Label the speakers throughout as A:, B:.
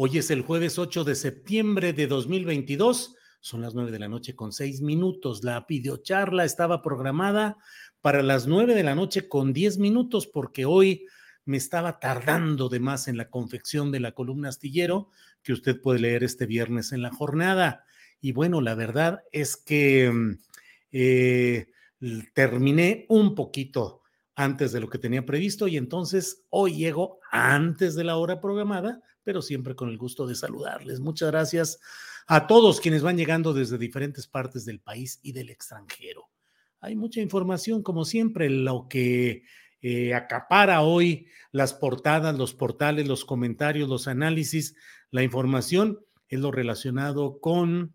A: Hoy es el jueves 8 de septiembre de 2022. Son las 9 de la noche con 6 minutos. La videocharla estaba programada para las 9 de la noche con 10 minutos porque hoy me estaba tardando de más en la confección de la columna astillero que usted puede leer este viernes en la jornada. Y bueno, la verdad es que eh, terminé un poquito antes de lo que tenía previsto y entonces hoy llego antes de la hora programada pero siempre con el gusto de saludarles. Muchas gracias a todos quienes van llegando desde diferentes partes del país y del extranjero. Hay mucha información, como siempre, lo que eh, acapara hoy las portadas, los portales, los comentarios, los análisis, la información, es lo relacionado con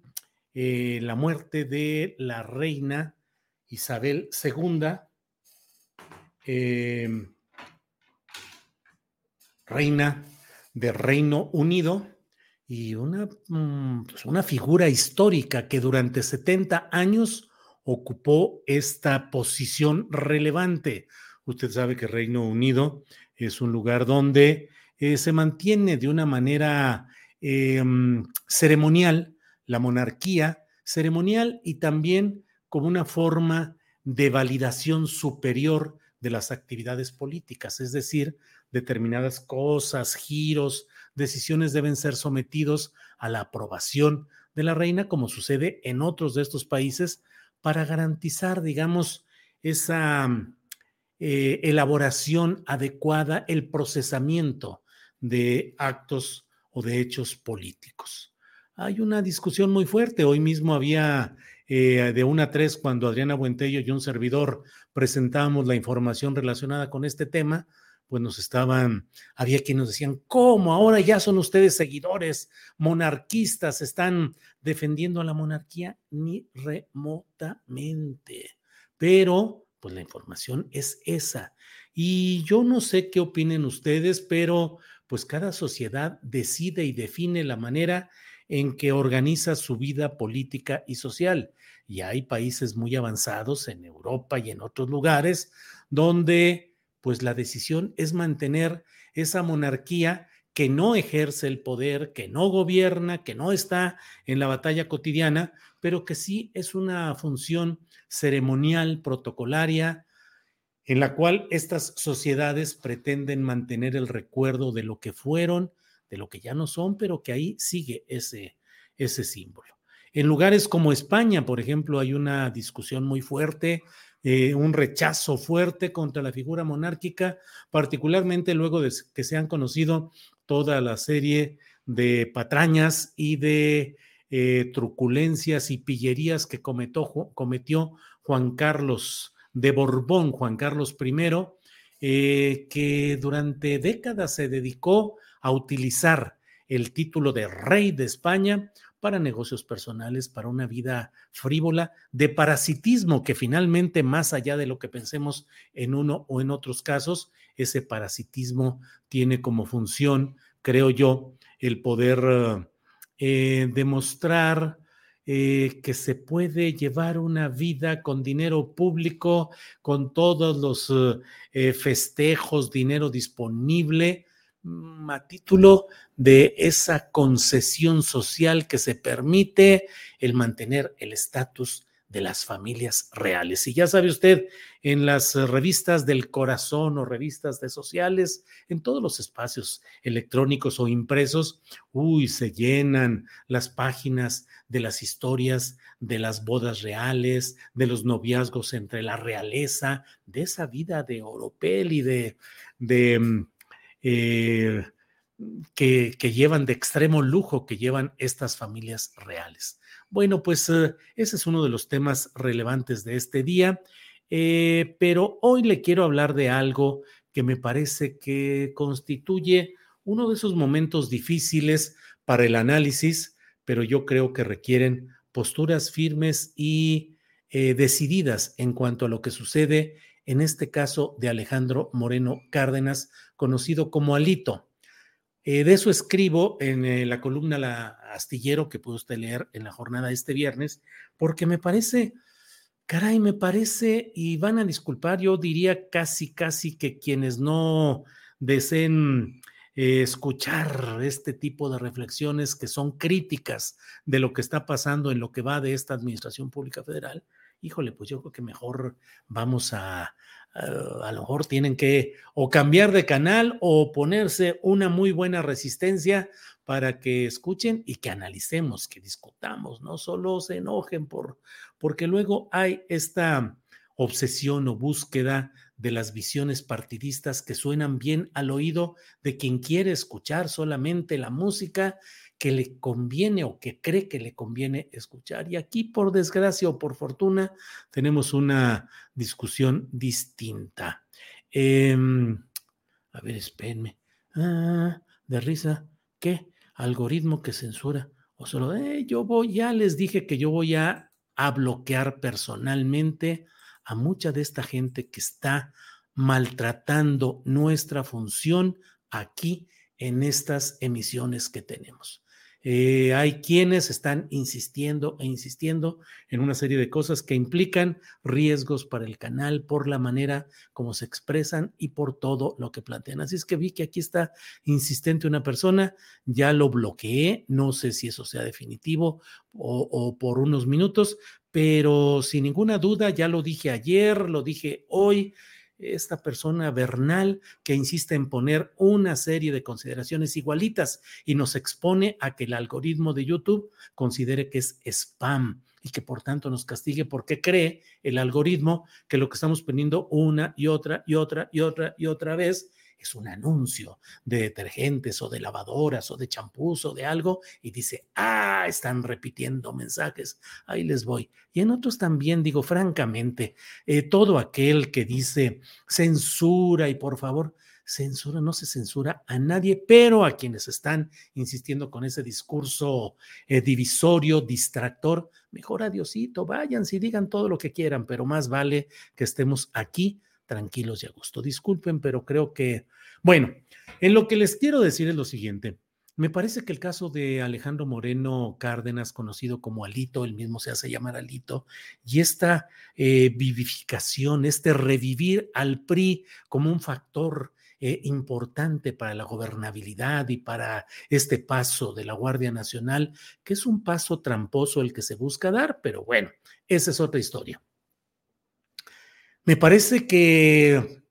A: eh, la muerte de la reina Isabel II. Eh, reina de Reino Unido y una, mm, pues, una figura histórica que durante 70 años ocupó esta posición relevante. Usted sabe que Reino Unido es un lugar donde eh, se mantiene de una manera em, ceremonial la monarquía, ceremonial y también como una forma de validación superior de las actividades políticas, es decir, determinadas cosas, giros, decisiones deben ser sometidos a la aprobación de la reina, como sucede en otros de estos países, para garantizar, digamos, esa eh, elaboración adecuada, el procesamiento de actos o de hechos políticos. Hay una discusión muy fuerte. Hoy mismo había eh, de una a tres cuando Adriana Buentello y un servidor presentamos la información relacionada con este tema pues nos estaban, había quienes nos decían, ¿cómo ahora ya son ustedes seguidores monarquistas, están defendiendo a la monarquía? Ni remotamente. Pero, pues la información es esa. Y yo no sé qué opinen ustedes, pero pues cada sociedad decide y define la manera en que organiza su vida política y social. Y hay países muy avanzados en Europa y en otros lugares donde pues la decisión es mantener esa monarquía que no ejerce el poder, que no gobierna, que no está en la batalla cotidiana, pero que sí es una función ceremonial, protocolaria, en la cual estas sociedades pretenden mantener el recuerdo de lo que fueron, de lo que ya no son, pero que ahí sigue ese, ese símbolo. En lugares como España, por ejemplo, hay una discusión muy fuerte eh, un rechazo fuerte contra la figura monárquica, particularmente luego de que se han conocido toda la serie de patrañas y de eh, truculencias y pillerías que cometió, Juan Carlos de Borbón, Juan Carlos I, eh, que durante décadas se dedicó a utilizar el título de rey de España para negocios personales, para una vida frívola, de parasitismo, que finalmente, más allá de lo que pensemos en uno o en otros casos, ese parasitismo tiene como función, creo yo, el poder eh, demostrar eh, que se puede llevar una vida con dinero público, con todos los eh, festejos, dinero disponible, a título de esa concesión social que se permite el mantener el estatus de las familias reales. Y ya sabe usted, en las revistas del corazón o revistas de sociales, en todos los espacios electrónicos o impresos, uy, se llenan las páginas de las historias de las bodas reales, de los noviazgos entre la realeza, de esa vida de oropel y de, de mm, eh, que, llevan de extremo lujo que llevan estas familias reales. Bueno, pues eh, ese es uno de los temas relevantes de este día, eh, pero hoy le quiero hablar de algo que me parece que constituye uno de esos momentos difíciles para el análisis, pero yo creo que requieren posturas firmes y decididas en cuanto a lo que sucede en este caso de Alejandro Moreno Cárdenas, conocido como Alito. Eh, de eso escribo en eh, la columna La Astillero que puede usted leer en la jornada de este viernes, porque me parece, caray, me parece, y van a disculpar, yo diría casi, casi que quienes no deseen eh, escuchar este tipo de reflexiones que son críticas de lo que está pasando en lo que va de esta Administración Pública Federal, híjole, pues yo creo que mejor vamos a, a lo mejor tienen que o cambiar de canal o ponerse una muy buena resistencia para que escuchen y que analicemos, que discutamos, no solo se enojen por, porque luego hay esta obsesión o búsqueda de las visiones partidistas que suenan bien al oído de quien quiere escuchar solamente la música que le conviene o que cree que le conviene escuchar. Y aquí, por desgracia o por fortuna, tenemos una discusión distinta. Em, a ver, espérenme. Ah, de risa. ¿Qué? Algoritmo que censura. O solo, eh, yo voy, ya les dije que yo voy a, a bloquear personalmente a mucha de esta gente que está maltratando nuestra función aquí en estas emisiones que tenemos. Eh, hay quienes están insistiendo e insistiendo en una serie de cosas que implican riesgos para el canal por la manera como se expresan y por todo lo que plantean. Así es que vi que aquí está insistente una persona, ya lo bloqueé, no sé si eso sea definitivo o, o por unos minutos, pero sin ninguna duda, ya lo dije ayer, lo dije hoy, esta persona vernal que insiste en poner una serie de consideraciones igualitas y nos expone a que el algoritmo de YouTube considere que es spam y que por tanto nos castigue porque cree el algoritmo que lo que estamos poniendo una y otra y otra y otra y otra vez es un anuncio de detergentes o de lavadoras o de champús o de algo y dice, ah, están repitiendo mensajes, ahí les voy. Y en otros también digo, francamente, eh, todo aquel que dice censura y por favor, censura, no se censura a nadie, pero a quienes están insistiendo con ese discurso eh, divisorio, distractor, mejor adiosito, vayan y digan todo lo que quieran, pero más vale que estemos aquí tranquilos y a gusto. Disculpen, pero creo que, bueno, en lo que les quiero decir es lo siguiente. Me parece que el caso de Alejandro Moreno Cárdenas, conocido como Alito, él mismo se hace llamar Alito, y esta eh, vivificación, este revivir al PRI como un factor eh, importante para la gobernabilidad y para este paso de la Guardia Nacional, que es un paso tramposo el que se busca dar, pero bueno, esa es otra historia. Me parece que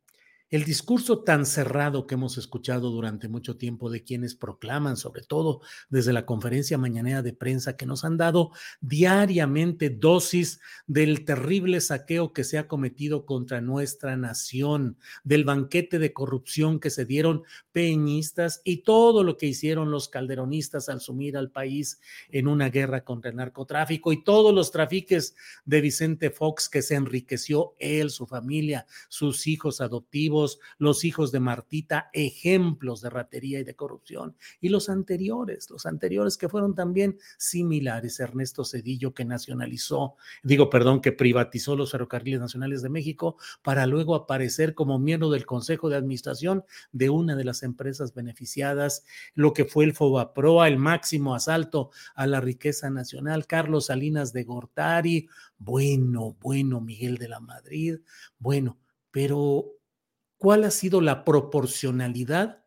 A: el discurso tan cerrado que hemos escuchado durante mucho tiempo de quienes proclaman, sobre todo desde la conferencia mañanera de prensa, que nos han dado diariamente dosis del terrible saqueo que se ha cometido contra nuestra nación, del banquete de corrupción que se dieron peñistas y todo lo que hicieron los calderonistas al sumir al país en una guerra contra el narcotráfico y todos los trafiques de Vicente Fox que se enriqueció él, su familia, sus hijos adoptivos los hijos de Martita, ejemplos de ratería y de corrupción. Y los anteriores, los anteriores que fueron también similares. Ernesto Cedillo que nacionalizó, digo, perdón, que privatizó los ferrocarriles nacionales de México para luego aparecer como miembro del Consejo de Administración de una de las empresas beneficiadas, lo que fue el Fobaproa, el máximo asalto a la riqueza nacional, Carlos Salinas de Gortari, bueno, bueno, Miguel de la Madrid, bueno, pero ¿cuál ha sido la proporcionalidad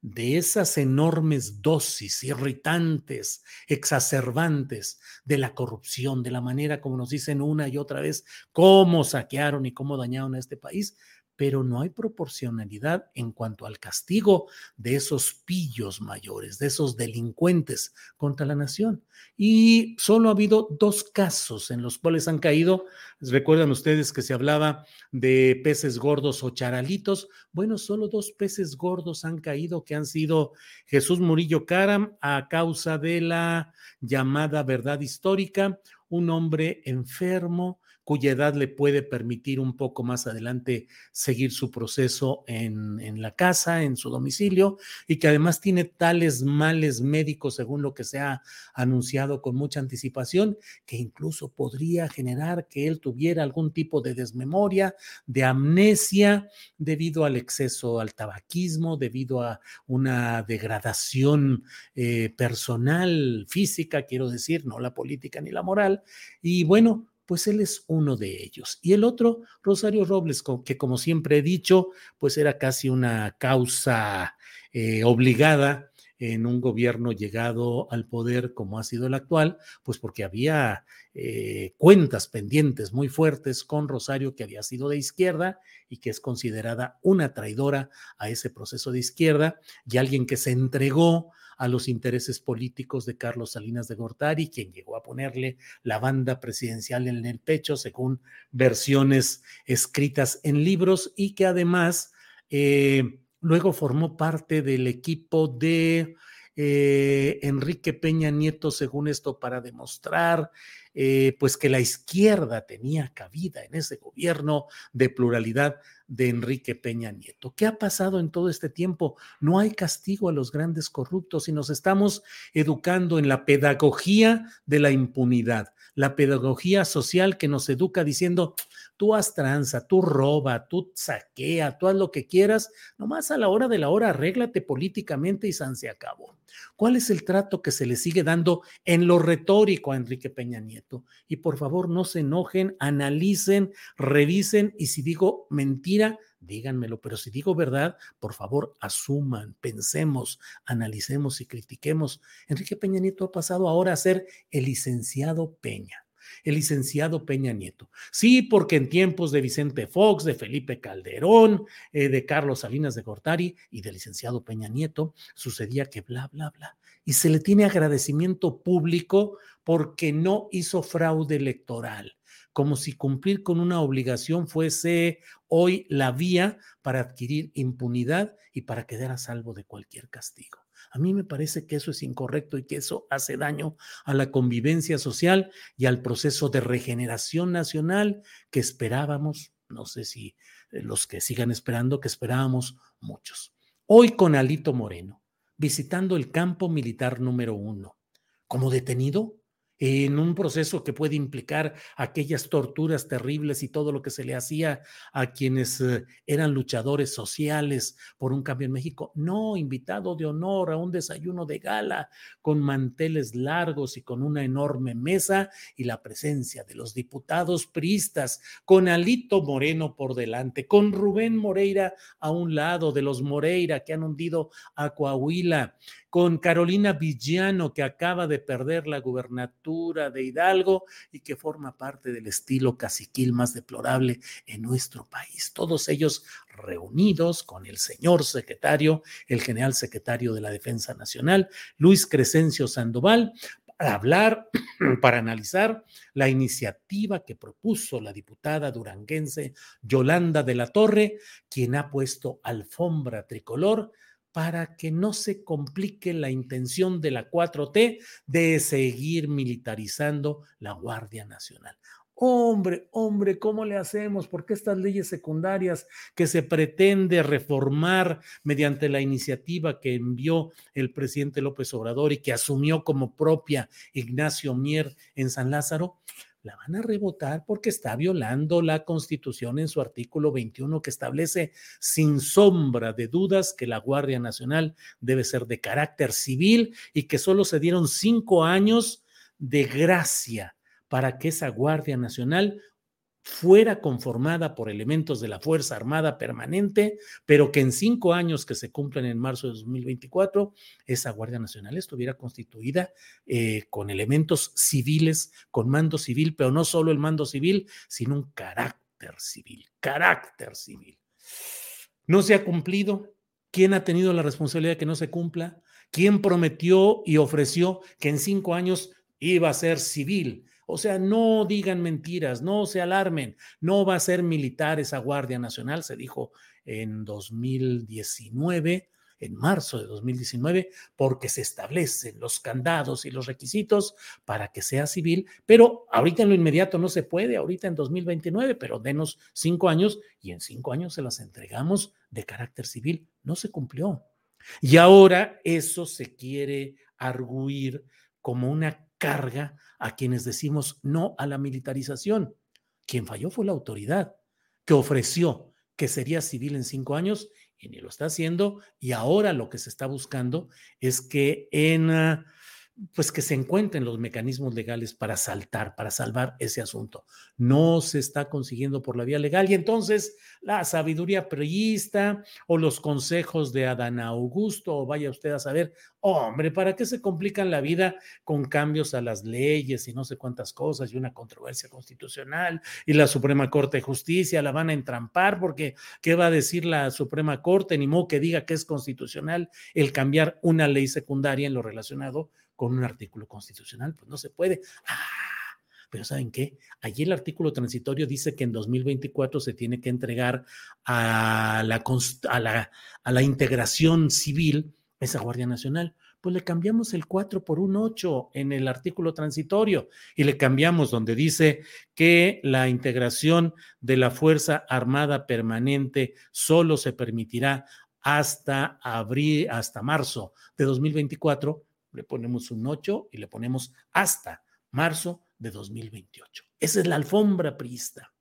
A: de esas enormes dosis irritantes, exacerbantes de la corrupción, de la manera como nos dicen una y otra vez cómo saquearon y cómo dañaron a este país, pero no hay proporcionalidad en cuanto al castigo de esos pillos mayores, de esos delincuentes contra la nación. Y solo ha habido dos casos en los cuales han caído, recuerdan ustedes que se hablaba de peces gordos o charalitos, bueno, solo dos peces gordos han caído que han sido Jesús Murillo Caram a causa de la llamada verdad histórica, un hombre enfermo, cuya edad le puede permitir un poco más adelante seguir su proceso en, en, la casa, en su domicilio, y que además tiene tales males médicos, según lo que se ha anunciado con mucha anticipación, que incluso podría generar que él tuviera algún tipo de desmemoria, de amnesia, debido al exceso al tabaquismo, debido a una degradación eh, personal, física, quiero decir, no la política ni la moral. Y bueno, pues él es uno de ellos. Y el otro, Rosario Robles, que como siempre he dicho, pues era casi una causa eh, obligada en un gobierno llegado al poder como ha sido el actual, pues porque había eh, cuentas pendientes muy fuertes con Rosario, que había sido de izquierda y que es considerada una traidora a ese proceso de izquierda y alguien que se entregó a los intereses políticos de Carlos Salinas de Gortari, quien llegó a ponerle la banda presidencial en el pecho, según versiones escritas en libros, y que además eh, luego formó parte del equipo de eh, Enrique Peña Nieto, según esto, para demostrar eh, pues que la izquierda tenía cabida en ese gobierno de pluralidad de Enrique Peña Nieto. ¿Qué ha pasado en todo este tiempo? No hay castigo a los grandes corruptos y nos estamos educando en la pedagogía de la impunidad, la pedagogía social que nos educa diciendo, tú haz tranza, tú roba, tú saquea, tú haz lo que quieras, nomás a la hora de la hora arréglate políticamente y san se acabó. ¿Cuál es el trato que se le sigue dando en lo retórico a Enrique Peña Nieto? Y por favor, no se enojen, analicen, revisen y si digo mentira, díganmelo, pero si digo verdad, por favor, asuman, pensemos, analicemos y critiquemos. Enrique Peña Nieto ha pasado ahora a ser el licenciado Peña el licenciado Peña Nieto. Sí, porque en tiempos de Vicente Fox, de Felipe Calderón, eh, de Carlos Salinas de Gortari y del licenciado Peña Nieto, sucedía que bla, bla, bla. Y se le tiene agradecimiento público porque no hizo fraude electoral como si cumplir con una obligación fuese hoy la vía para adquirir impunidad y para quedar a salvo de cualquier castigo. A mí me parece que eso es incorrecto y que eso hace daño a la convivencia social y al proceso de regeneración nacional que esperábamos, no sé si eh, los que sigan esperando, que esperábamos muchos. Hoy con Alito Moreno, visitando el campo militar número uno, como detenido en un proceso que puede implicar aquellas torturas terribles y todo lo que se le hacía a quienes eh, eran luchadores sociales por un cambio en México. No, invitado de honor a un desayuno de gala con manteles largos y con una enorme mesa y la presencia de los diputados priistas, con Alito Moreno por delante, con Rubén Moreira a un lado de los Moreira que han hundido a Coahuila, con Carolina Villano, que acaba de perder la gubernatura de Hidalgo y que forma parte del estilo caciquil más deplorable en nuestro país. Todos ellos reunidos con el señor secretario, el general secretario de la Defensa Nacional, Luis Crescencio Sandoval, para hablar, para analizar la iniciativa que propuso la diputada duranguense Yolanda de la Torre, quien ha puesto alfombra tricolor para que no se complique la intención de la 4T de seguir militarizando la Guardia Nacional. Hombre, hombre, ¿cómo le hacemos? ¿Por qué estas leyes secundarias que se pretende reformar mediante la iniciativa que envió el presidente López Obrador y que asumió como propia Ignacio Mier en San Lázaro? La van a rebotar porque está violando la Constitución en su artículo 21 que establece sin sombra de dudas que la Guardia Nacional debe ser de carácter civil y que solo se dieron cinco años de gracia para que esa Guardia Nacional fuera conformada por elementos de la Fuerza Armada Permanente, pero que en cinco años que se cumplen en marzo de 2024, esa Guardia Nacional estuviera constituida eh, con elementos civiles, con mando civil, pero no solo el mando civil, sino un carácter civil, carácter civil. No se ha cumplido. ¿Quién ha tenido la responsabilidad de que no se cumpla? ¿Quién prometió y ofreció que en cinco años iba a ser civil? O sea, no digan mentiras, no se alarmen, no va a ser militar esa Guardia Nacional, se dijo en 2019, en marzo de 2019, porque se establecen los candados y los requisitos para que sea civil, pero ahorita en lo inmediato no se puede, ahorita en 2029, pero denos cinco años y en cinco años se las entregamos de carácter civil. No se cumplió. Y ahora eso se quiere arguir como una carga a quienes decimos no a la militarización. Quien falló fue la autoridad, que ofreció que sería civil en cinco años y ni lo está haciendo. Y ahora lo que se está buscando es que en ah, pues que se encuentren los mecanismos legales para saltar, para salvar ese asunto. No se está consiguiendo por la vía legal y entonces la sabiduría priista o los consejos de Adán Augusto, o vaya usted a saber, hombre, ¿para qué se complican la vida con cambios a las leyes y no sé cuántas cosas y una controversia constitucional y la Suprema Corte de Justicia la van a entrampar porque ¿qué va a decir la Suprema Corte? Ni modo que diga que es constitucional el cambiar una ley secundaria en lo relacionado con un artículo constitucional, pues no se puede. Ah, pero ¿saben qué? Allí el artículo transitorio dice que en 2024 se tiene que entregar a la, a la, a la integración civil esa Guardia Nacional. Pues le cambiamos el 4 por un 8 en el artículo transitorio y le cambiamos donde dice que la integración de la Fuerza Armada Permanente solo se permitirá hasta abril, hasta marzo de 2024 le ponemos un 8 y le ponemos hasta marzo de 2028. Esa es la alfombra priista.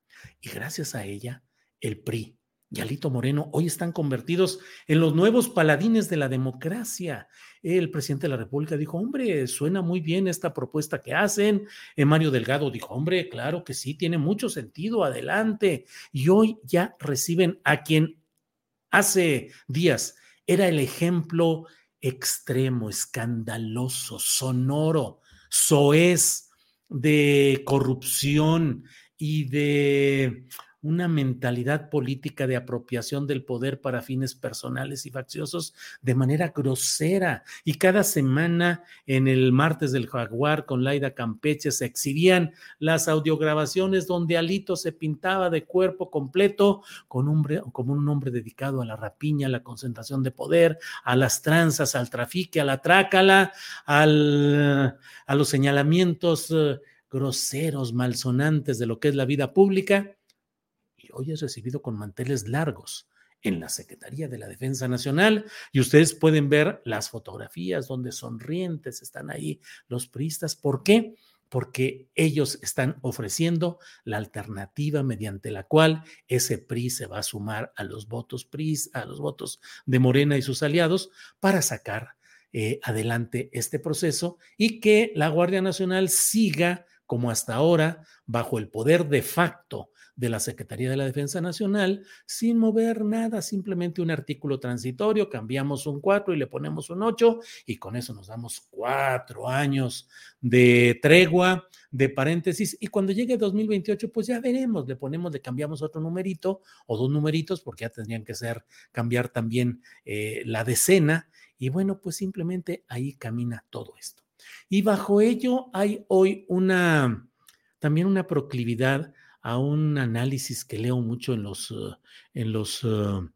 A: Y gracias a ella, el PRI y Alito Moreno hoy están convertidos en los nuevos paladines de la democracia. El presidente de la República dijo, hombre, suena muy bien esta propuesta que hacen. Eh, Mario Delgado dijo, hombre, claro que sí, tiene mucho sentido, adelante. Y hoy ya reciben a quien hace días era el ejemplo extremo, escandaloso, sonoro, soez de corrupción y de una mentalidad política de apropiación del poder para fines personales y facciosos de manera grosera. Y cada semana en el martes del jaguar con Laida Campeche se exhibían las audiograbaciones donde Alito se pintaba de cuerpo completo con hombre, como un hombre dedicado a la rapiña, a la concentración de poder, a las tranzas, al trafique, a la trácala, al, a los señalamientos eh, groseros, malsonantes de lo que es la vida pública hoy es recibido con manteles largos en la Secretaría de la Defensa Nacional y ustedes pueden ver las fotografías donde sonrientes están ahí los priistas. ¿Por qué? Porque ellos están ofreciendo la alternativa mediante la cual ese PRI se va a sumar a los votos PRI, a los votos de Morena y sus aliados para sacar eh, adelante este proceso y que la Guardia Nacional siga como hasta ahora bajo el poder de facto de la Secretaría de la Defensa Nacional sin mover nada, simplemente un artículo transitorio, cambiamos un 4 y le ponemos un 8 y con eso nos damos cuatro años de tregua, de paréntesis y cuando llegue 2028 pues ya veremos, le ponemos, le cambiamos otro numerito o dos numeritos porque ya tendrían que ser, cambiar también eh, la decena y bueno, pues simplemente ahí camina todo esto. Y bajo ello hay hoy una, también una proclividad a un análisis que leo mucho en los, eh, en los, eh,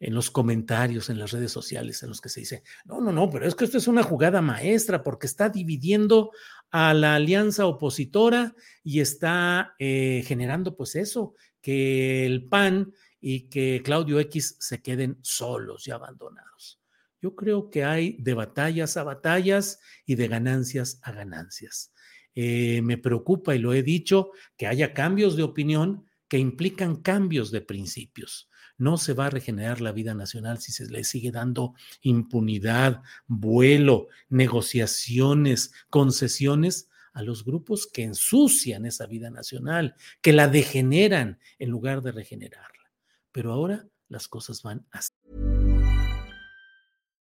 A: en los comentarios en las redes sociales en los que se dice, no, no, no, pero es que esto es una jugada maestra porque está dividiendo a la alianza opositora y está eh, generando pues eso, que el PAN y que Claudio X se queden solos y abandonados. Yo creo que hay de batallas a batallas y de ganancias a ganancias. Eh, me preocupa, y lo he dicho, que haya cambios de opinión que implican cambios de principios. No se va a regenerar la vida nacional si se le sigue dando impunidad, vuelo, negociaciones, concesiones a los grupos que ensucian esa vida nacional, que la degeneran en lugar de regenerarla. Pero ahora las cosas van así.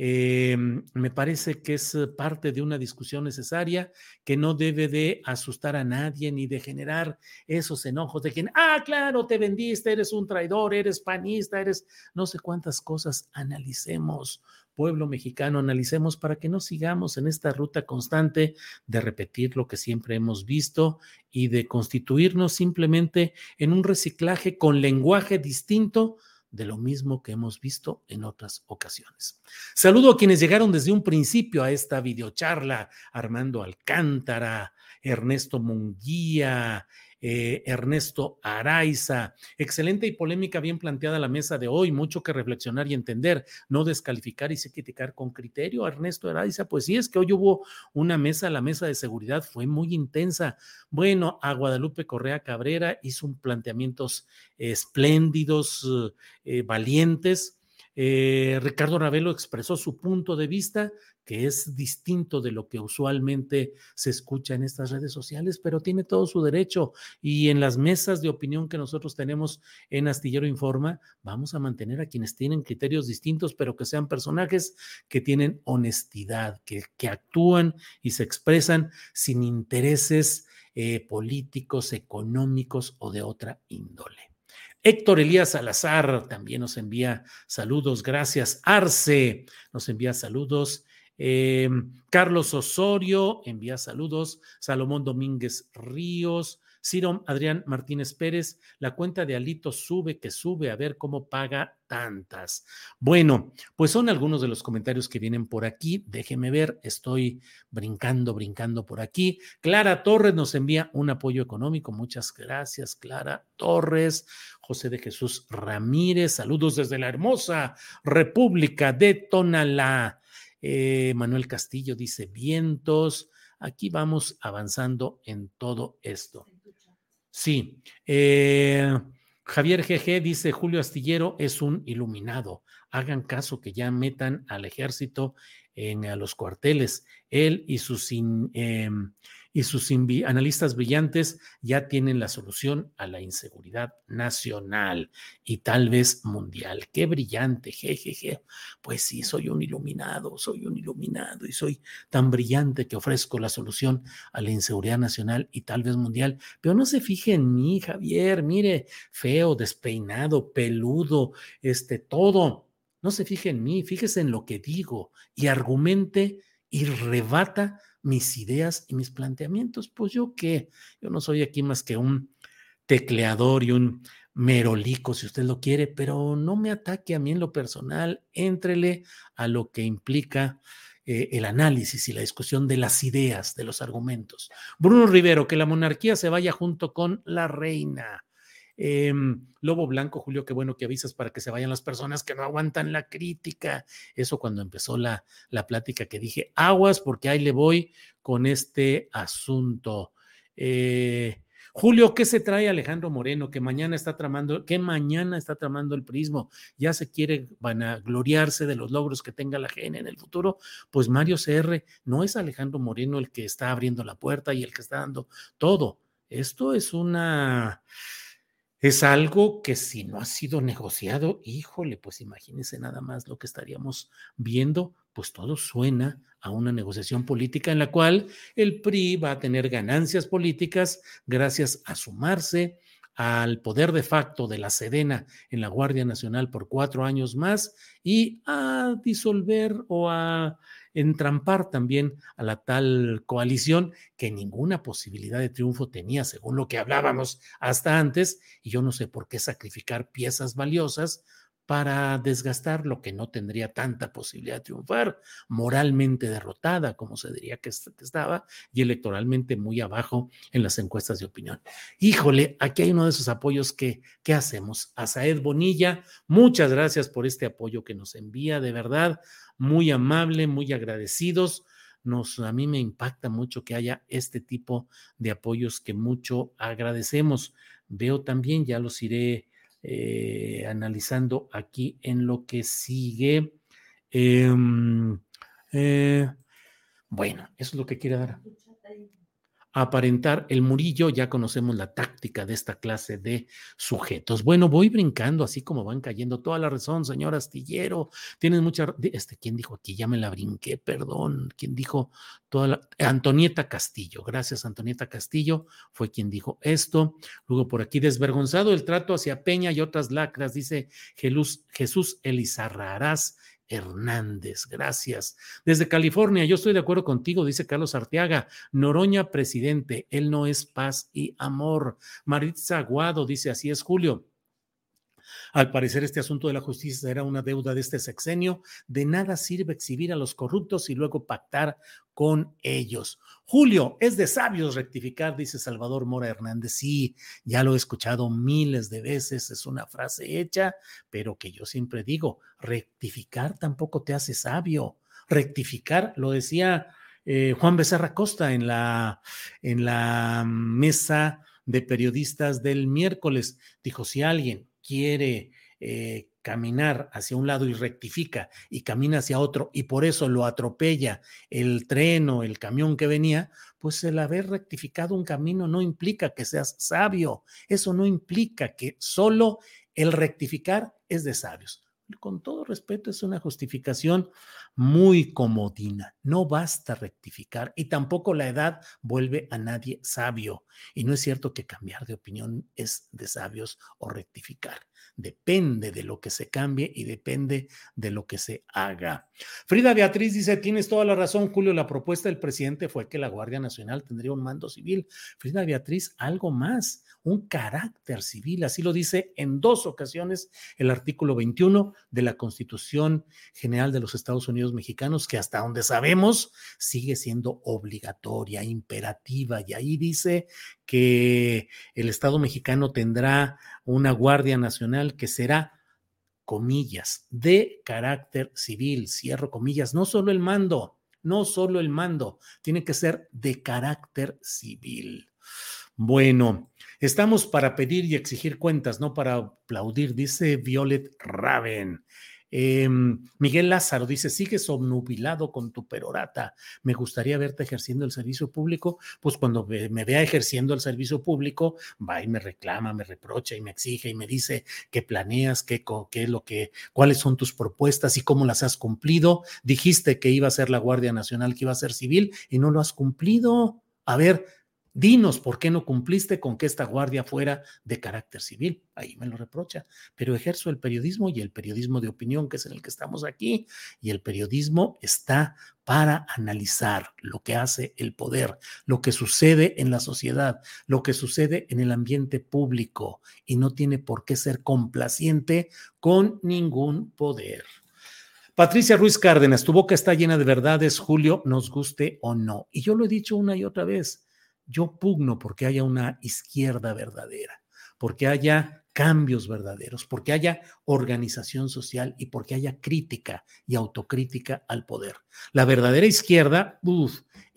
A: Eh, me parece que es parte de una discusión necesaria que no debe de asustar a nadie ni de generar esos enojos de quien, ah, claro, te vendiste, eres un traidor, eres panista, eres no sé cuántas cosas. Analicemos, pueblo mexicano, analicemos para que no sigamos en esta ruta constante de repetir lo que siempre hemos visto y de constituirnos simplemente en un reciclaje con lenguaje distinto de lo mismo que hemos visto en otras ocasiones. Saludo a quienes llegaron desde un principio a esta videocharla, Armando Alcántara, Ernesto Munguía, eh, Ernesto Araiza. Excelente y polémica, bien planteada la mesa de hoy, mucho que reflexionar y entender, no descalificar y se criticar con criterio. Ernesto Araiza, pues sí, es que hoy hubo una mesa, la mesa de seguridad fue muy intensa. Bueno, a Guadalupe Correa Cabrera hizo un planteamientos espléndidos, eh, valientes. Eh, Ricardo Ravelo expresó su punto de vista que es distinto de lo que usualmente se escucha en estas redes sociales, pero tiene todo su derecho. Y en las mesas de opinión que nosotros tenemos en Astillero Informa, vamos a mantener a quienes tienen criterios distintos, pero que sean personajes que tienen honestidad, que, que actúan y se expresan sin intereses eh, políticos, económicos o de otra índole. Héctor Elías Salazar también nos envía saludos, gracias. Arce nos envía saludos. Eh, Carlos Osorio envía saludos. Salomón Domínguez Ríos. Ciro Adrián Martínez Pérez, la cuenta de Alito sube, que sube, a ver cómo paga tantas. Bueno, pues son algunos de los comentarios que vienen por aquí. Déjeme ver, estoy brincando, brincando por aquí. Clara Torres nos envía un apoyo económico. Muchas gracias, Clara Torres. José de Jesús Ramírez, saludos desde la hermosa República de Tonalá. Eh, Manuel Castillo dice vientos. Aquí vamos avanzando en todo esto. Sí. Eh, Javier GG dice, Julio Astillero es un iluminado. Hagan caso que ya metan al ejército en a los cuarteles. Él y sus em, y sus analistas brillantes ya tienen la solución a la inseguridad nacional y tal vez mundial. Qué brillante, jejeje. Pues sí, soy un iluminado, soy un iluminado y soy tan brillante que ofrezco la solución a la inseguridad nacional y tal vez mundial. Pero no se fije en mí, Javier, mire, feo, despeinado, peludo, este, todo. No se fije en mí, fíjese en lo que digo y argumente y rebata mis ideas y mis planteamientos. Pues yo qué, yo no soy aquí más que un tecleador y un merolico, si usted lo quiere, pero no me ataque a mí en lo personal, éntrele a lo que implica eh, el análisis y la discusión de las ideas, de los argumentos. Bruno Rivero, que la monarquía se vaya junto con la reina. Em, Lobo Blanco, Julio, qué bueno que avisas para que se vayan las personas que no aguantan la crítica. Eso cuando empezó la, la plática que dije, aguas, porque ahí le voy con este asunto. Eh, Julio, ¿qué se trae Alejandro Moreno? Que mañana está tramando, que mañana está tramando el prismo, ya se quiere van a gloriarse de los logros que tenga la gente en el futuro. Pues Mario CR no es Alejandro Moreno el que está abriendo la puerta y el que está dando todo. Esto es una es algo que si no ha sido negociado, híjole, pues imagínense nada más lo que estaríamos viendo, pues todo suena a una negociación política en la cual el PRI va a tener ganancias políticas gracias a sumarse al poder de facto de la Sedena en la Guardia Nacional por cuatro años más y a disolver o a entrampar también a la tal coalición que ninguna posibilidad de triunfo tenía, según lo que hablábamos hasta antes, y yo no sé por qué sacrificar piezas valiosas para desgastar lo que no tendría tanta posibilidad de triunfar, moralmente derrotada, como se diría que estaba, y electoralmente muy abajo en las encuestas de opinión. Híjole, aquí hay uno de esos apoyos que, ¿qué hacemos? A Saed Bonilla, muchas gracias por este apoyo que nos envía, de verdad, muy amable, muy agradecidos. Nos, a mí me impacta mucho que haya este tipo de apoyos que mucho agradecemos. Veo también, ya los iré eh, analizando aquí en lo que sigue. Em, eh, bueno, eso es lo que quiere dar aparentar el murillo, ya conocemos la táctica de esta clase de sujetos. Bueno, voy brincando así como van cayendo. Toda la razón, señor Astillero. Tienes mucha. Este, ¿quién dijo aquí? Ya me la brinqué, perdón. ¿Quién dijo? Toda la, Antonieta Castillo. Gracias, Antonieta Castillo. Fue quien dijo esto. Luego por aquí, desvergonzado el trato hacia Peña y otras lacras, dice Jesús, Elizarrarás Hernández. Gracias. Desde California, yo estoy de acuerdo contigo, dice Carlos Arteaga. Noroña, presidente, él no es paz y amor. Maritza Aguado dice, así es, Julio. Al parecer, este asunto de la justicia era una deuda de este sexenio. De nada sirve exhibir a los corruptos y luego pactar con ellos. Julio, es de sabios rectificar, dice Salvador Mora Hernández. Sí, ya lo he escuchado miles de veces, es una frase hecha, pero que yo siempre digo, rectificar tampoco te hace sabio. Rectificar, lo decía eh, Juan Becerra Costa en la, en la mesa de periodistas del miércoles. Dijo, si alguien quiere eh, caminar hacia un lado y rectifica y camina hacia otro y por eso lo atropella el tren o el camión que venía, pues el haber rectificado un camino no implica que seas sabio, eso no implica que solo el rectificar es de sabios. Con todo respeto, es una justificación muy comodina. No basta rectificar y tampoco la edad vuelve a nadie sabio. Y no es cierto que cambiar de opinión es de sabios o rectificar. Depende de lo que se cambie y depende de lo que se haga. Frida Beatriz dice, tienes toda la razón, Julio, la propuesta del presidente fue que la Guardia Nacional tendría un mando civil. Frida Beatriz, algo más, un carácter civil, así lo dice en dos ocasiones el artículo 21 de la Constitución General de los Estados Unidos Mexicanos, que hasta donde sabemos sigue siendo obligatoria, imperativa, y ahí dice que el Estado mexicano tendrá una Guardia Nacional que será comillas, de carácter civil, cierro comillas, no solo el mando, no solo el mando, tiene que ser de carácter civil. Bueno, estamos para pedir y exigir cuentas, no para aplaudir, dice Violet Raven. Em, Miguel Lázaro dice, sigues obnubilado con tu perorata. Me gustaría verte ejerciendo el servicio público. Pues cuando me vea ejerciendo el servicio público, va y me reclama, me reprocha y me exige y me dice qué planeas, qué, qué lo que, cuáles son tus propuestas y cómo las has cumplido. Dijiste que iba a ser la Guardia Nacional, que iba a ser civil y no lo has cumplido. A ver, Dinos por qué no cumpliste con que esta guardia fuera de carácter civil. Ahí me lo reprocha. Pero ejerzo el periodismo y el periodismo de opinión, que es en el que estamos aquí. Y el periodismo está para analizar lo que hace el poder, lo que sucede en la sociedad, lo que sucede en el ambiente público. Y no tiene por qué ser complaciente con ningún poder. Patricia Ruiz Cárdenas, tu boca está llena de verdades, Julio, nos guste o no. Y yo lo he dicho una y otra vez, yo pugno porque haya una izquierda verdadera, porque haya cambios verdaderos, porque haya organización social y porque haya crítica y autocrítica al poder. La verdadera izquierda,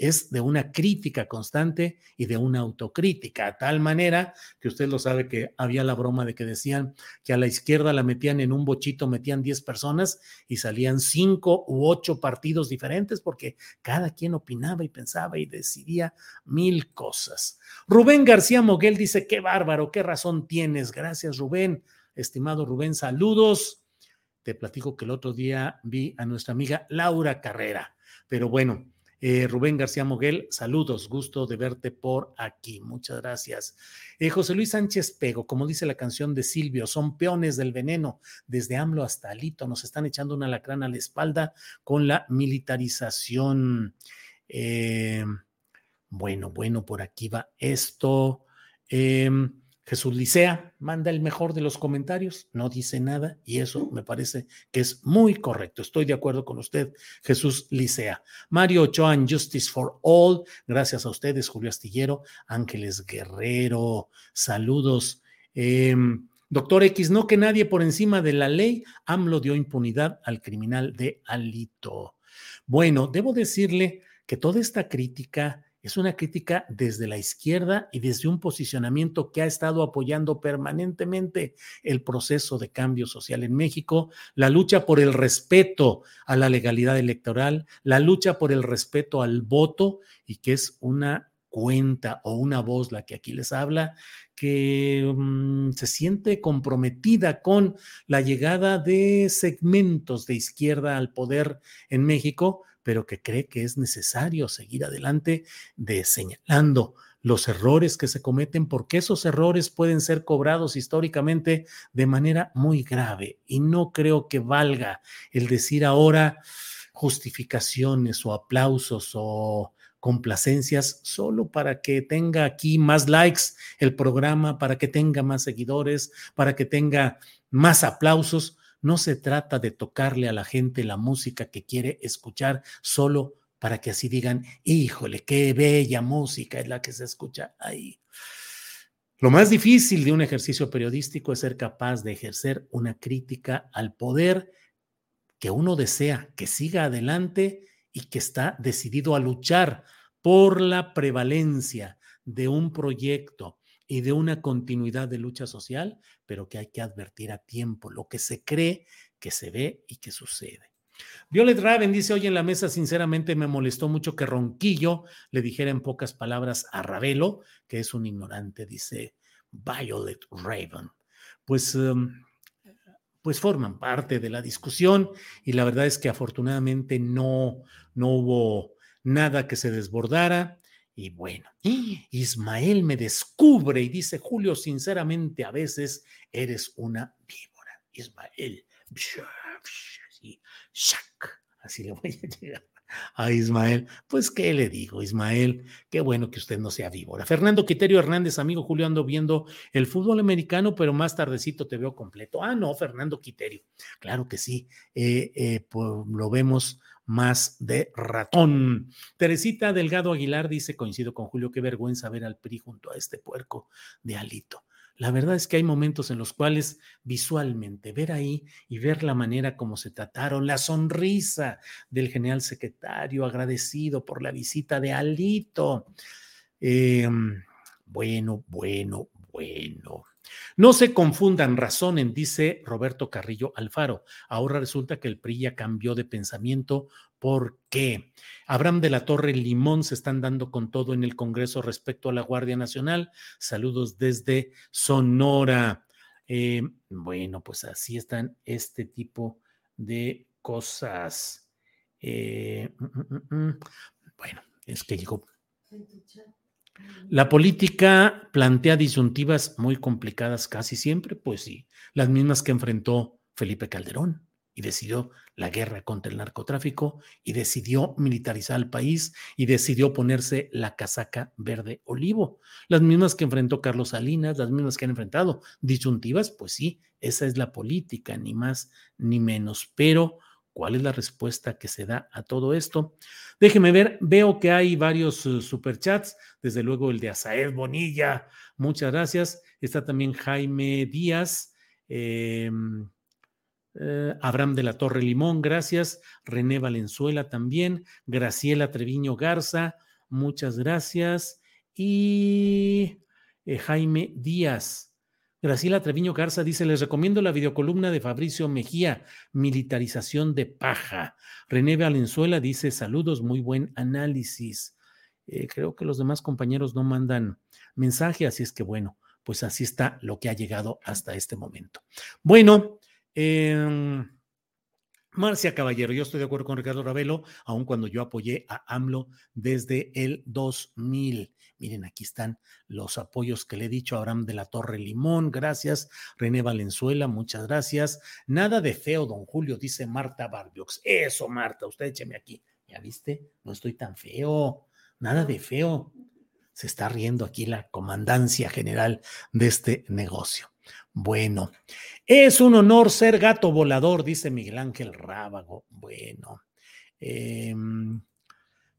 A: es de una crítica constante y de una autocrítica, a tal manera que usted lo sabe que había la broma de que decían que a la izquierda la metían en un bochito, metían 10 personas y salían cinco u ocho partidos diferentes porque cada quien opinaba y pensaba y decidía mil cosas. Rubén García Moguel dice, qué bárbaro, qué razón tienes. Gracias, Rubén. Estimado Rubén, saludos. Te platico que el otro día vi a nuestra amiga Laura Carrera, pero bueno, eh, Rubén García Moguel, saludos, gusto de verte por aquí. Muchas gracias. Eh, José Luis Sánchez Pego, como dice la canción de Silvio, son peones del veneno, desde AMLO hasta Alito, nos están echando una lacrana a la espalda con la militarización. Eh, bueno, bueno, por aquí va esto. Jesús Licea manda el mejor de los comentarios, no dice nada y eso me parece que es muy correcto. Estoy de acuerdo con usted, Jesús Licea. Mario Ochoa, Justice for All, gracias a ustedes, Julio Astillero, Ángeles Guerrero, saludos. Em, doctor X, no que nadie por encima de la ley, AMLO dio impunidad al criminal de Alito. Bueno, debo decirle que toda esta crítica es una crítica desde la izquierda y desde un posicionamiento que ha estado apoyando permanentemente el proceso de cambio social en México, la lucha por el respeto a la legalidad electoral, la lucha por el respeto al voto y que es una cuenta o una voz la que aquí les habla, que mm, se siente comprometida con la llegada de segmentos de izquierda al poder en México, pero que cree que es necesario seguir adelante de señalando los errores que se cometen, porque esos errores pueden ser cobrados históricamente de manera muy grave. Y no creo que valga el decir ahora justificaciones o aplausos o complacencias solo para que tenga aquí más likes el programa, para que tenga más seguidores, para que tenga más aplausos, no se trata de tocarle a la gente la música que quiere escuchar solo para que así digan, híjole, qué bella música es la que se escucha ahí. Lo más difícil de un ejercicio periodístico es ser capaz de ejercer una crítica al poder que uno desea que siga adelante y que está decidido a luchar por la prevalencia de un proyecto y de una continuidad de lucha social, pero que hay que advertir a tiempo lo que se cree, que se ve y que sucede. Violet Raven dice hoy en la mesa, sinceramente me molestó mucho que Ronquillo le dijera en pocas palabras a Ravelo, que es un ignorante, dice Violet Raven. Pues, em, pues forman parte de la discusión y la verdad es que afortunadamente no, no hubo nada que se desbordara. Y bueno, Ismael me descubre y dice, Julio, sinceramente a veces eres una víbora. Ismael, así le voy a llegar a Ismael. Pues, ¿qué le digo, Ismael? Qué bueno que usted no sea víbora. Fernando Quiterio Hernández, amigo Julio, ando viendo el fútbol americano, pero más tardecito te veo completo. Ah, no, Fernando Quiterio. Claro que sí. Eh, eh, pues, lo vemos más de ratón. Teresita Delgado Aguilar dice, coincido con Julio, qué vergüenza ver al PRI junto a este puerco de Alito. La verdad es que hay momentos en los cuales visualmente ver ahí y ver la manera como se trataron, la sonrisa del general secretario agradecido por la visita de Alito. Em, bueno, bueno, bueno. No se confundan, razonen, dice Roberto Carrillo Alfaro. Ahora resulta que el PRI ya cambió de pensamiento. ¿Por qué? Abraham de la Torre Limón se están dando con todo en el Congreso respecto a la Guardia Nacional. Saludos desde Sonora. Eh, bueno, pues así están este tipo de cosas. Eh, mm, mm, mm, bueno, es que llegó. La política plantea disyuntivas muy complicadas casi siempre, pues sí, las mismas que enfrentó Felipe Calderón y decidió la guerra contra el narcotráfico y decidió militarizar el país y decidió ponerse la casaca verde olivo. Las mismas que enfrentó Carlos Salinas, las mismas que han enfrentado. Disyuntivas, pues sí, esa es la política, ni más ni menos. Pero ¿Cuál es la respuesta que se da a todo esto? Déjeme ver, veo que hay varios uh, superchats, desde luego el de Asael Bonilla, muchas gracias. Está también Jaime Díaz, eh, eh, Abraham de la Torre Limón, gracias. René Valenzuela también, Graciela Treviño Garza, muchas gracias. Y eh, Jaime Díaz. Graciela Treviño Garza dice, les recomiendo la videocolumna de Fabricio Mejía, Militarización de Paja. René Valenzuela dice, saludos, muy buen análisis. Eh, creo que los demás compañeros no mandan mensaje, así es que bueno, pues así está lo que ha llegado hasta este momento. Bueno, eh, Marcia Caballero, yo estoy de acuerdo con Ricardo Ravelo, aun cuando yo apoyé a AMLO desde el 2000. Miren, aquí están los apoyos que le he dicho a Abraham de la Torre Limón, gracias. René Valenzuela, muchas gracias. Nada de feo, don Julio, dice Marta Barbiox. Eso, Marta, usted écheme aquí. ¿Ya viste? No estoy tan feo. Nada de feo. Se está riendo aquí la comandancia general de este negocio. Bueno, es un honor ser gato volador, dice Miguel Ángel Rábago. Bueno, eh,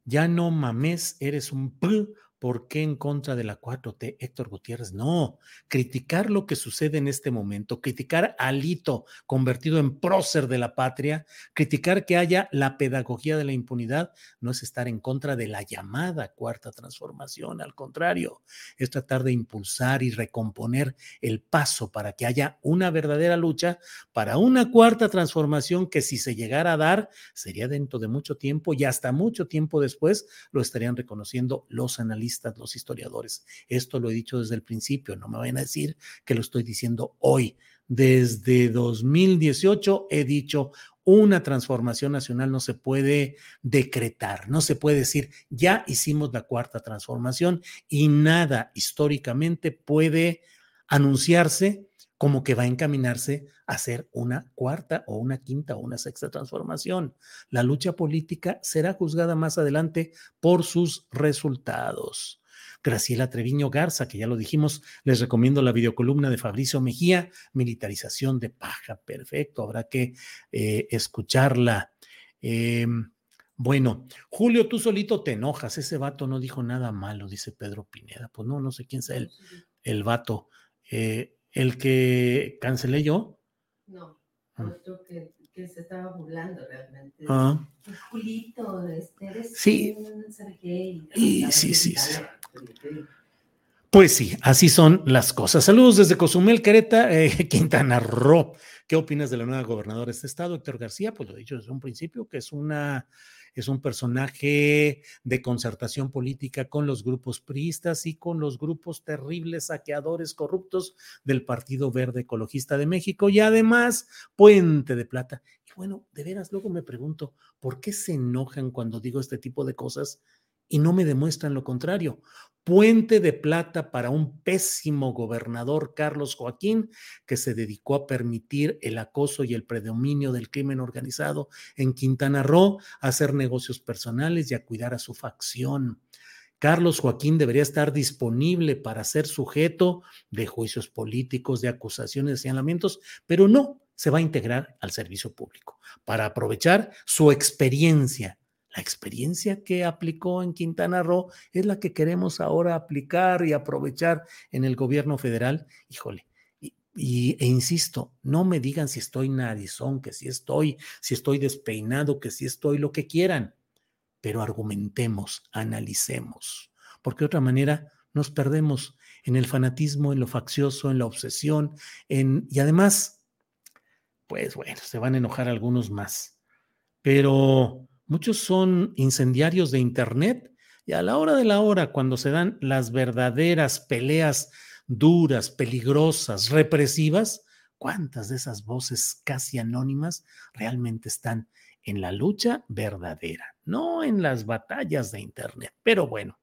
A: ya no mames, eres un p ¿Por qué en contra de la 4T, Héctor Gutiérrez? No, criticar lo que sucede en este momento, criticar a Alito convertido en prócer de la patria, criticar que haya la pedagogía de la impunidad, no es estar en contra de la llamada cuarta transformación, al contrario, es tratar de impulsar y recomponer el paso para que haya una verdadera lucha para una cuarta transformación que si se llegara a dar, sería dentro de mucho tiempo y hasta mucho tiempo después lo estarían reconociendo los analistas los historiadores. Esto lo he dicho desde el principio, no me vayan a decir que lo estoy diciendo hoy. Desde 2018 he dicho, una transformación nacional no se puede decretar, no se puede decir, ya hicimos la cuarta transformación y nada históricamente puede anunciarse como que va a encaminarse a hacer una cuarta o una quinta o una sexta transformación. La lucha política será juzgada más adelante por sus resultados. Graciela Treviño Garza, que ya lo dijimos, les recomiendo la videocolumna de Fabricio Mejía, Militarización de Paja. Perfecto, habrá que eh, escucharla. Em, bueno, Julio, tú solito te enojas, ese vato no dijo nada malo, dice Pedro Pineda. Pues no, no sé quién sea el, el vato. Eh, el que cancelé yo.
B: No, ah. otro que, que, se estaba burlando realmente. Ah. Julito, este, eres
A: sí. y, sí, sí, sí. Pues sí, así son las cosas. Saludos desde Cozumel, Quereta, eh, Quintana Roo. ¿Qué opinas de la nueva gobernadora de este estado, Héctor García? Pues lo he dicho desde un principio, que es una es un personaje de concertación política con los grupos priistas y con los grupos terribles saqueadores corruptos del Partido Verde Ecologista de México y además Puente de Plata. Y bueno, de veras, luego me pregunto, ¿por qué se enojan cuando digo este tipo de cosas y no me demuestran lo contrario? puente de plata para un pésimo gobernador, Carlos Joaquín, que se dedicó a permitir el acoso y el predominio del crimen organizado en Quintana Roo, a hacer negocios personales y a cuidar a su facción. Carlos Joaquín debería estar disponible para ser sujeto de juicios políticos, de acusaciones, de señalamientos, pero no, se va a integrar al servicio público para aprovechar su experiencia la experiencia que aplicó en Quintana Roo es la que queremos ahora aplicar y aprovechar en el gobierno federal. Híjole, y, e insisto, no me digan si estoy narizón, que si estoy, si estoy despeinado, que si estoy lo que quieran, pero argumentemos, analicemos, porque de otra manera nos perdemos en el fanatismo, en lo faccioso, en la obsesión, en, y además, pues bueno, se van a enojar algunos más, pero Muchos son incendiarios de Internet y a la hora de la hora, cuando se dan las verdaderas peleas duras, peligrosas, represivas, ¿cuántas de esas voces casi anónimas realmente están en la lucha verdadera? No en las batallas de Internet. Pero bueno,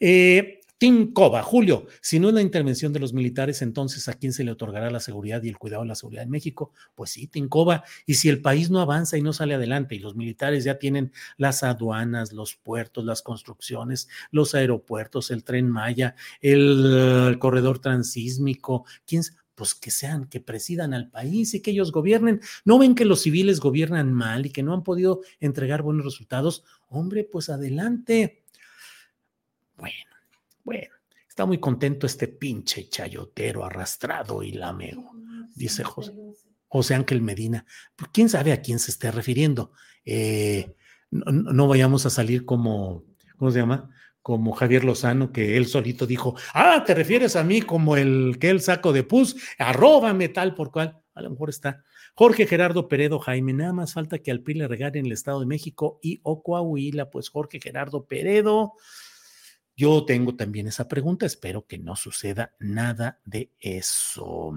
A: eh, Tincoba, Julio, si no es la intervención de los militares, entonces ¿a quién se le otorgará la seguridad y el cuidado de la seguridad en México? Pues sí, Tincoba. Y si el país no avanza y no sale adelante y los militares ya tienen las aduanas, los puertos, las construcciones, los aeropuertos, el tren Maya, el, corredor transísmico, ¿quién pues que sean, que presidan al país y que ellos gobiernen. ¿No ven que los civiles gobiernan mal y que no han podido entregar buenos resultados? Hombre, pues adelante. Bueno, bueno, está muy contento este pinche chayotero arrastrado y lamego, dice José. José Ángel Medina. Pues, ¿Quién sabe a quién se esté refiriendo? Eh, no, vayamos a salir como, ¿cómo se llama? Como Javier Lozano, que él solito dijo, ah, te refieres a mí como el que el saco de pus, arróbame tal por cual. A lo mejor está. Jorge Gerardo Peredo Jaime, nada más falta que al PRI le regalen el Estado de México y o Coahuila, pues Jorge Gerardo Peredo. Yo tengo también esa pregunta, espero que no suceda nada de eso.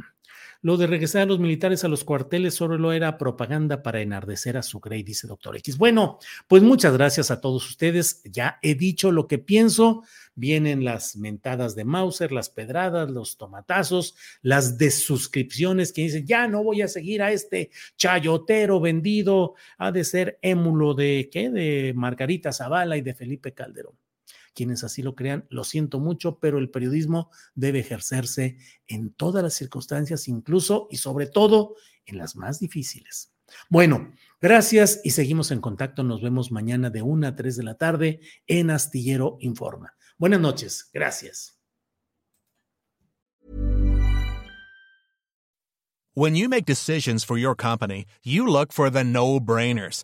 A: Lo de regresar a los militares a los cuarteles solo era propaganda para enardecer a su Grey, dice doctor X. Bueno, pues muchas gracias a todos ustedes. Ya he dicho lo que pienso. Vienen las mentadas de Mauser, las pedradas, los tomatazos, las desuscripciones que dicen, ya no voy a seguir a este chayotero vendido, ha de ser émulo de, ¿qué? De Margarita Zavala y de Felipe Calderón quienes así lo crean, lo siento mucho, pero el periodismo debe ejercerse en todas las circunstancias, incluso y sobre todo en las más difíciles. Bueno, gracias y seguimos en contacto. Nos vemos mañana de 1 a 3 de la tarde en Astillero Informa. Buenas noches, gracias.
C: When you make decisions for your company, you look for the no-brainers.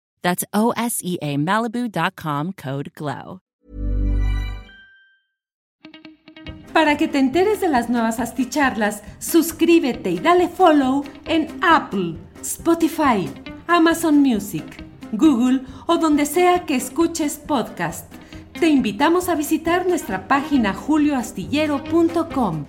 D: That's O-S-E-A Malibu.com code GLOW.
E: Para que te enteres de las nuevas asticharlas, suscríbete y dale follow en Apple, Spotify, Amazon Music, Google o donde sea que escuches podcast. Te invitamos a visitar nuestra página julioastillero.com.